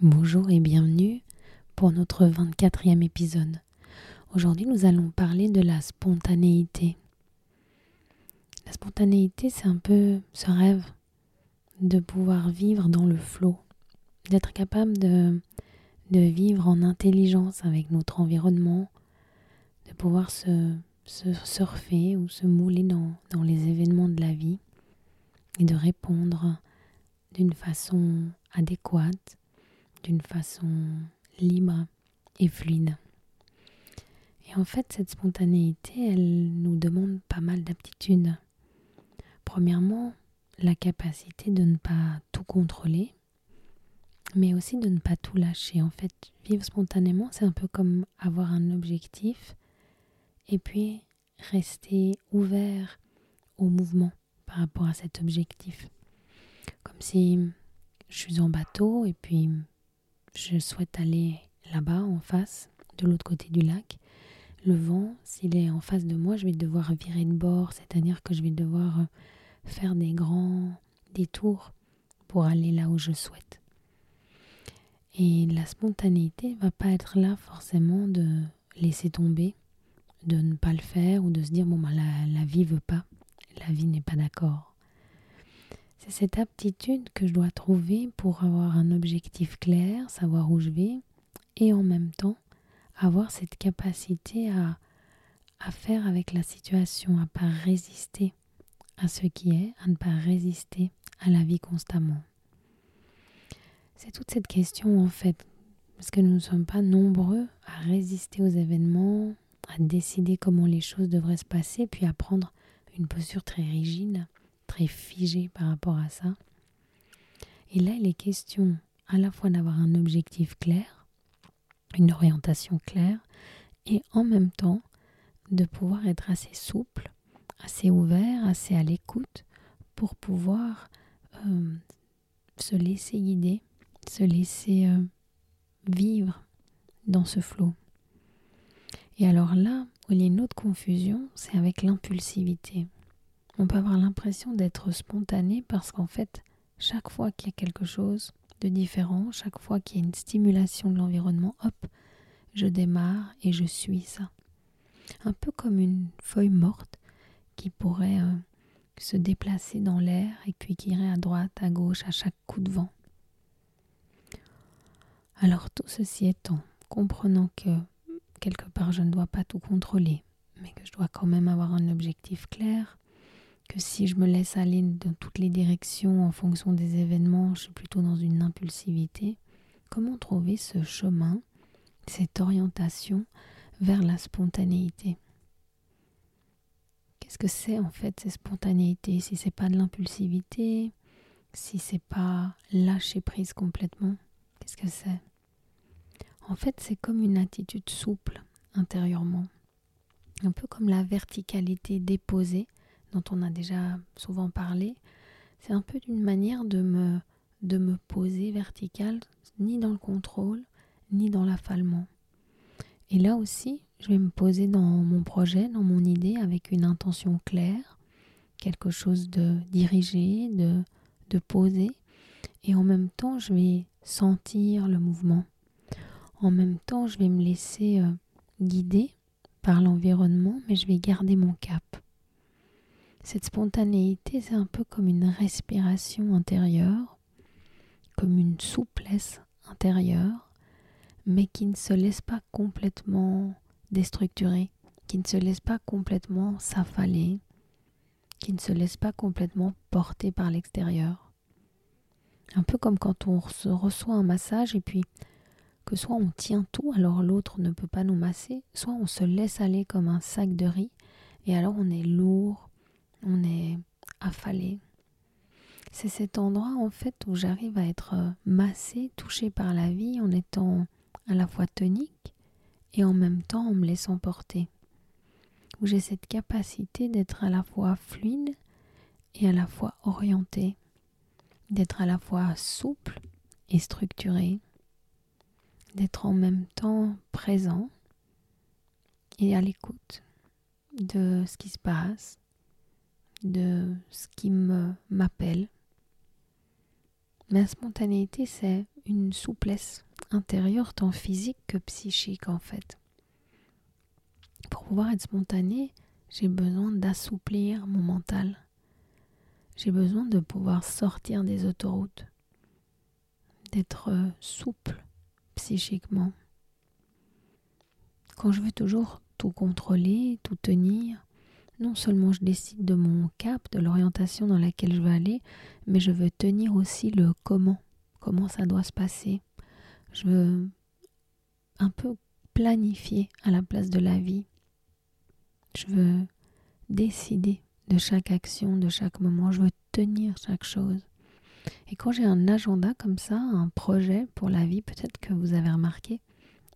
Bonjour et bienvenue pour notre 24e épisode. Aujourd'hui nous allons parler de la spontanéité. La spontanéité c'est un peu ce rêve de pouvoir vivre dans le flot, d'être capable de, de vivre en intelligence avec notre environnement, de pouvoir se, surfer ou se mouler dans les événements de la vie et de répondre d'une façon adéquate d'une façon libre et fluide. Et en fait, cette spontanéité, elle nous demande pas mal d'aptitudes. Premièrement, la capacité de ne pas tout contrôler, mais aussi de ne pas tout lâcher. En fait, vivre spontanément, c'est un peu comme avoir un objectif et puis rester ouvert au mouvement par rapport à cet objectif. Comme si je suis en bateau et puis je souhaite aller là-bas en face, de l'autre côté du lac. Le vent, s'il est en face de moi, je vais devoir virer de bord, c'est-à-dire que je vais devoir euh, faire des grands détours pour aller là où je souhaite. Et la spontanéité va pas être là forcément de laisser tomber, de ne pas le faire ou de se dire bon bah la, la vie veut pas, la vie n'est pas d'accord. C'est cette aptitude que je dois trouver pour avoir un objectif clair, savoir où je vais, et en même temps avoir cette capacité à, à faire avec la situation, à pas résister à ce qui est, à ne pas résister à la vie constamment. C'est toute cette question en fait, parce que nous ne sommes pas nombreux à résister aux événements, à décider comment les choses devraient se passer, puis à prendre une posture très rigide très figé par rapport à ça. Et là, il est question à la fois d'avoir un objectif clair, une orientation claire, et en même temps de pouvoir être assez souple, assez ouvert, assez à l'écoute pour pouvoir euh, se laisser guider, se laisser euh, vivre dans ce flot. Et alors là, où il y a une autre confusion, c'est avec l'impulsivité on peut avoir l'impression d'être spontané parce qu'en fait, chaque fois qu'il y a quelque chose de différent, chaque fois qu'il y a une stimulation de l'environnement, hop, je démarre et je suis ça. Un peu comme une feuille morte qui pourrait euh, se déplacer dans l'air et puis qui irait à droite, à gauche à chaque coup de vent. Alors tout ceci étant, comprenant que quelque part je ne dois pas tout contrôler, mais que je dois quand même avoir un objectif clair, que si je me laisse aller dans toutes les directions en fonction des événements, je suis plutôt dans une impulsivité. Comment trouver ce chemin, cette orientation vers la spontanéité? Qu'est-ce que c'est en fait cette spontanéité? Si c'est pas de l'impulsivité, si c'est pas lâcher prise complètement, qu'est-ce que c'est? En fait, c'est comme une attitude souple intérieurement, un peu comme la verticalité déposée dont on a déjà souvent parlé, c'est un peu d'une manière de me, de me poser verticale, ni dans le contrôle, ni dans l'affalement. Et là aussi, je vais me poser dans mon projet, dans mon idée, avec une intention claire, quelque chose de dirigé, de, de posé, et en même temps, je vais sentir le mouvement. En même temps, je vais me laisser euh, guider par l'environnement, mais je vais garder mon cap. Cette spontanéité, c'est un peu comme une respiration intérieure, comme une souplesse intérieure, mais qui ne se laisse pas complètement déstructurer, qui ne se laisse pas complètement s'affaler, qui ne se laisse pas complètement porter par l'extérieur. Un peu comme quand on se reçoit un massage et puis que soit on tient tout, alors l'autre ne peut pas nous masser, soit on se laisse aller comme un sac de riz et alors on est lourd, on est affalé. C'est cet endroit en fait où j'arrive à être euh, massée, touchée par la vie en étant à la fois tonique et en même temps en me laissant porter. Où j'ai cette capacité d'être à la fois fluide et à la fois orientée, d'être à la fois souple et structurée, d'être en même temps présent et à l'écoute de ce qui se passe, de ce qui m'appelle. Ma spontanéité, c'est une souplesse intérieure tant physique que psychique en fait. Pour pouvoir être spontané, j'ai besoin d'assouplir mon mental. J'ai besoin de pouvoir sortir des autoroutes, d'être souple psychiquement. Quand je veux toujours tout contrôler, tout tenir, non seulement je décide de mon cap, de l'orientation dans laquelle je veux aller, mais je veux tenir aussi le comment, comment ça doit se passer. Je veux un peu planifier à la place de la vie. Je veux décider de chaque action, de chaque moment. Je veux tenir chaque chose. Et quand j'ai un agenda comme ça, un projet pour la vie, peut-être que vous avez remarqué,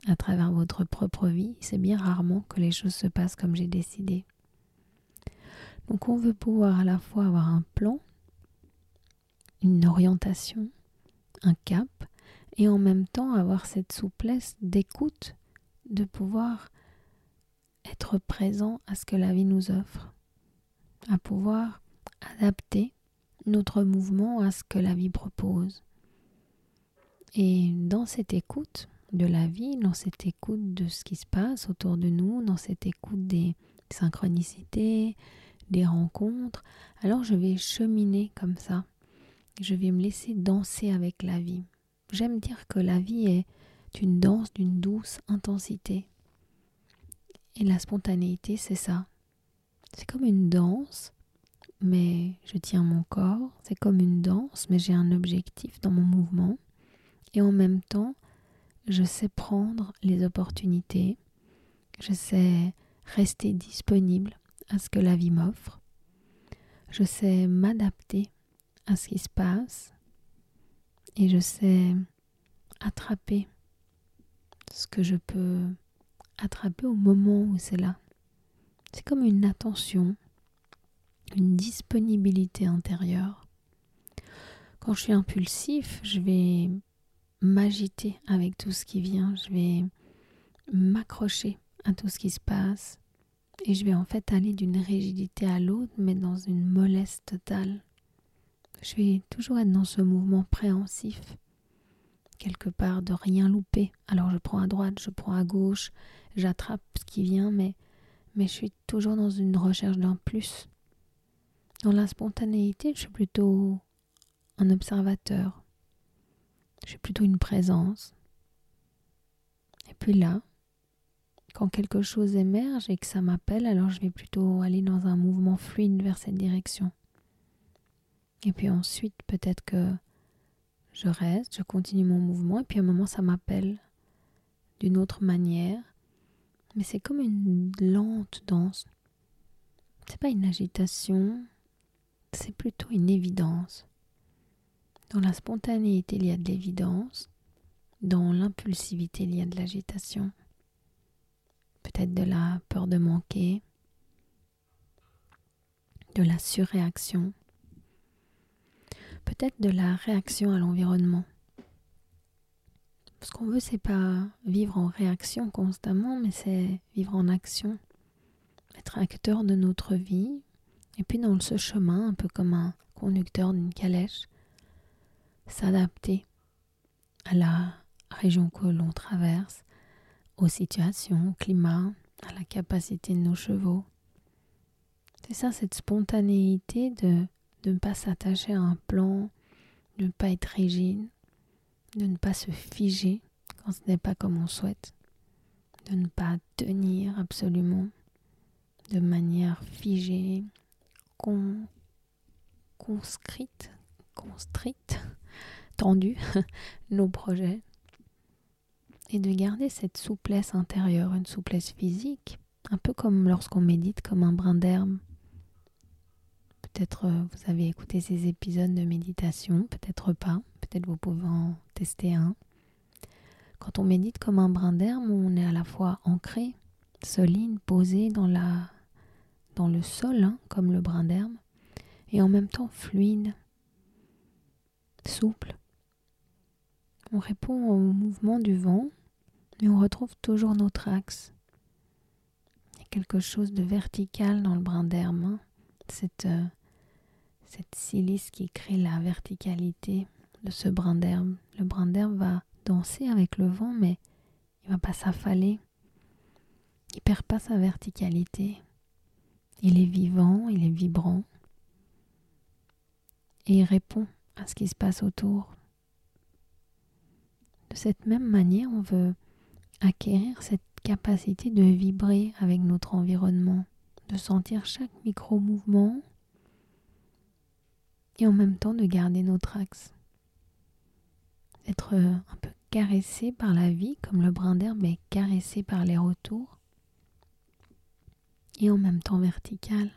à travers votre propre vie, c'est bien rarement que les choses se passent comme j'ai décidé. Donc on veut pouvoir à la fois avoir un plan, une orientation, un cap, et en même temps avoir cette souplesse d'écoute, de pouvoir être présent à ce que la vie nous offre, à pouvoir adapter notre mouvement à ce que la vie propose. Et dans cette écoute de la vie, dans cette écoute de ce qui se passe autour de nous, dans cette écoute des synchronicités, des rencontres, alors je vais cheminer comme ça. Je vais me laisser danser avec la vie. J'aime dire que la vie est une danse d'une douce intensité. Et la spontanéité, c'est ça. C'est comme une danse, mais je tiens mon corps. C'est comme une danse, mais j'ai un objectif dans mon mouvement. Et en même temps, je sais prendre les opportunités. Je sais rester disponible à ce que la vie m'offre. Je sais m'adapter à ce qui se passe et je sais attraper ce que je peux attraper au moment où c'est là. C'est comme une attention, une disponibilité intérieure. Quand je suis impulsif, je vais m'agiter avec tout ce qui vient, je vais m'accrocher à tout ce qui se passe, et je vais en fait aller d'une rigidité à l'autre, mais dans une mollesse totale. Je vais toujours être dans ce mouvement préhensif, quelque part de rien louper. Alors je prends à droite, je prends à gauche, j'attrape ce qui vient, mais, mais je suis toujours dans une recherche d'un plus. Dans la spontanéité, je suis plutôt un observateur. Je suis plutôt une présence. Et puis là, quand quelque chose émerge et que ça m'appelle, alors je vais plutôt aller dans un mouvement fluide vers cette direction. Et puis ensuite, peut-être que je reste, je continue mon mouvement, et puis un moment, ça m'appelle d'une autre manière. Mais c'est comme une lente danse. C'est pas une agitation, c'est plutôt une évidence. Dans la spontanéité, il y a de l'évidence. Dans l'impulsivité, il y a de l'agitation peut-être de la peur de manquer, de la surréaction, peut-être de la réaction à l'environnement. Ce qu'on veut, c'est pas vivre en réaction constamment, mais c'est vivre en action, être acteur de notre vie, et puis dans ce chemin, un peu comme un conducteur d'une calèche, s'adapter à la région que l'on traverse, aux situations, au climat, à la capacité de nos chevaux. C'est ça, cette spontanéité de, de ne pas s'attacher à un plan, de ne pas être rigide, de ne pas se figer quand ce n'est pas comme on souhaite, de ne pas tenir absolument de manière figée, con, conscrite, constrite, tendue nos projets, et de garder cette souplesse intérieure, une souplesse physique, un peu comme lorsqu'on médite comme un brin d'herbe. Peut-être euh, vous avez écouté ces épisodes de méditation, peut-être pas, peut-être vous pouvez en tester un. Quand on médite comme un brin d'herbe, on est à la fois ancré, solide, posé dans, la, dans le sol, hein, comme le brin d'herbe, et en même temps fluide, souple. On répond au mouvement du vent, mais on retrouve toujours notre axe. Il y a quelque chose de vertical dans le brin d'herbe, hein. cette, euh, cette silice qui crée la verticalité de ce brin d'herbe. Le brin d'herbe va danser avec le vent, mais il va pas s'affaler. Il perd pas sa verticalité. Il est vivant, il est vibrant. Et il répond à ce qui se passe autour. De cette même manière, on veut acquérir cette capacité de vibrer avec notre environnement, de sentir chaque micro-mouvement et en même temps de garder notre axe. Être un peu caressé par la vie comme le brin d'herbe est caressé par les retours et en même temps vertical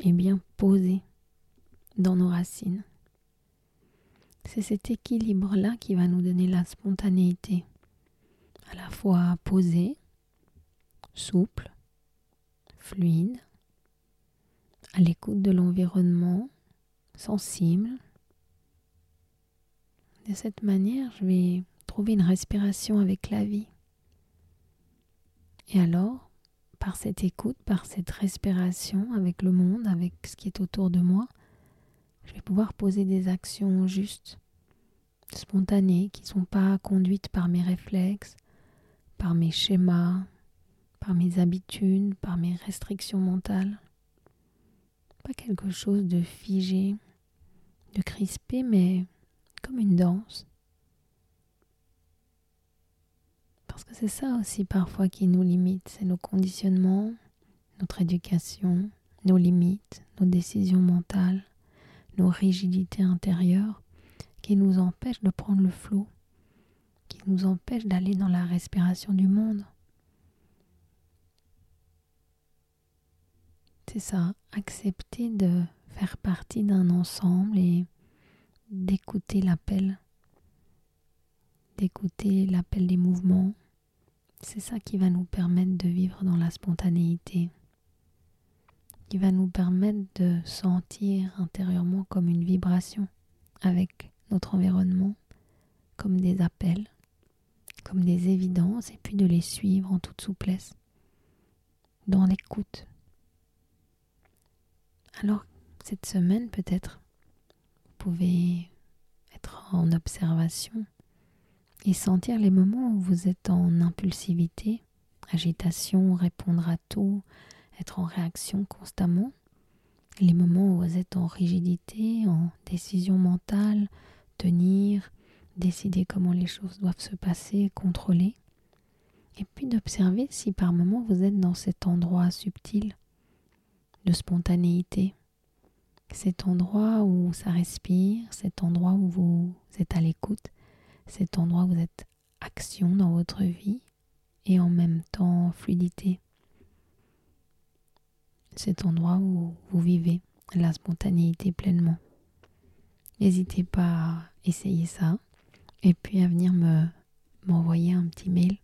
et bien posé dans nos racines. C'est cet équilibre-là qui va nous donner la spontanéité, à la fois posé, souple, fluide, à l'écoute de l'environnement, sensible. De cette manière, je vais trouver une respiration avec la vie. Et alors, par cette écoute, par cette respiration avec le monde, avec ce qui est autour de moi, je vais pouvoir poser des actions justes, spontanées, qui ne sont pas conduites par mes réflexes, par mes schémas, par mes habitudes, par mes restrictions mentales. Pas quelque chose de figé, de crispé, mais comme une danse. Parce que c'est ça aussi parfois qui nous limite, c'est nos conditionnements, notre éducation, nos limites, nos décisions mentales, nos rigidités intérieures qui nous empêchent de prendre le flot, nous empêchent d'aller dans la respiration du monde. C'est ça, accepter de faire partie d'un ensemble et d'écouter l'appel, d'écouter l'appel des mouvements, c'est ça qui va nous permettre de vivre dans la spontanéité, qui va nous permettre de sentir intérieurement comme une vibration avec notre environnement, comme des appels, comme des évidences, et puis de les suivre en toute souplesse, dans l'écoute. Alors, cette semaine, peut-être, vous pouvez être en observation et sentir les moments où vous êtes en impulsivité, agitation, répondre à tout, être en réaction constamment, les moments où vous êtes en rigidité, en décision mentale, tenir, décider comment les choses doivent se passer, contrôler, et puis d'observer si par moment vous êtes dans cet endroit subtil de spontanéité, cet endroit où ça respire, cet endroit où vous êtes à l'écoute, cet endroit où vous êtes action dans votre vie et en même temps fluidité. Cet endroit où vous vivez la spontanéité pleinement. N'hésitez pas à essayer ça et puis à venir me m'envoyer un petit mail,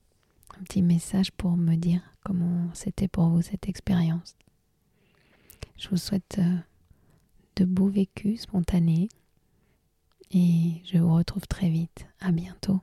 un petit message pour me dire comment c'était pour vous cette expérience. Je vous souhaite euh, de beaux vécus spontanés et je vous retrouve très vite. À bientôt.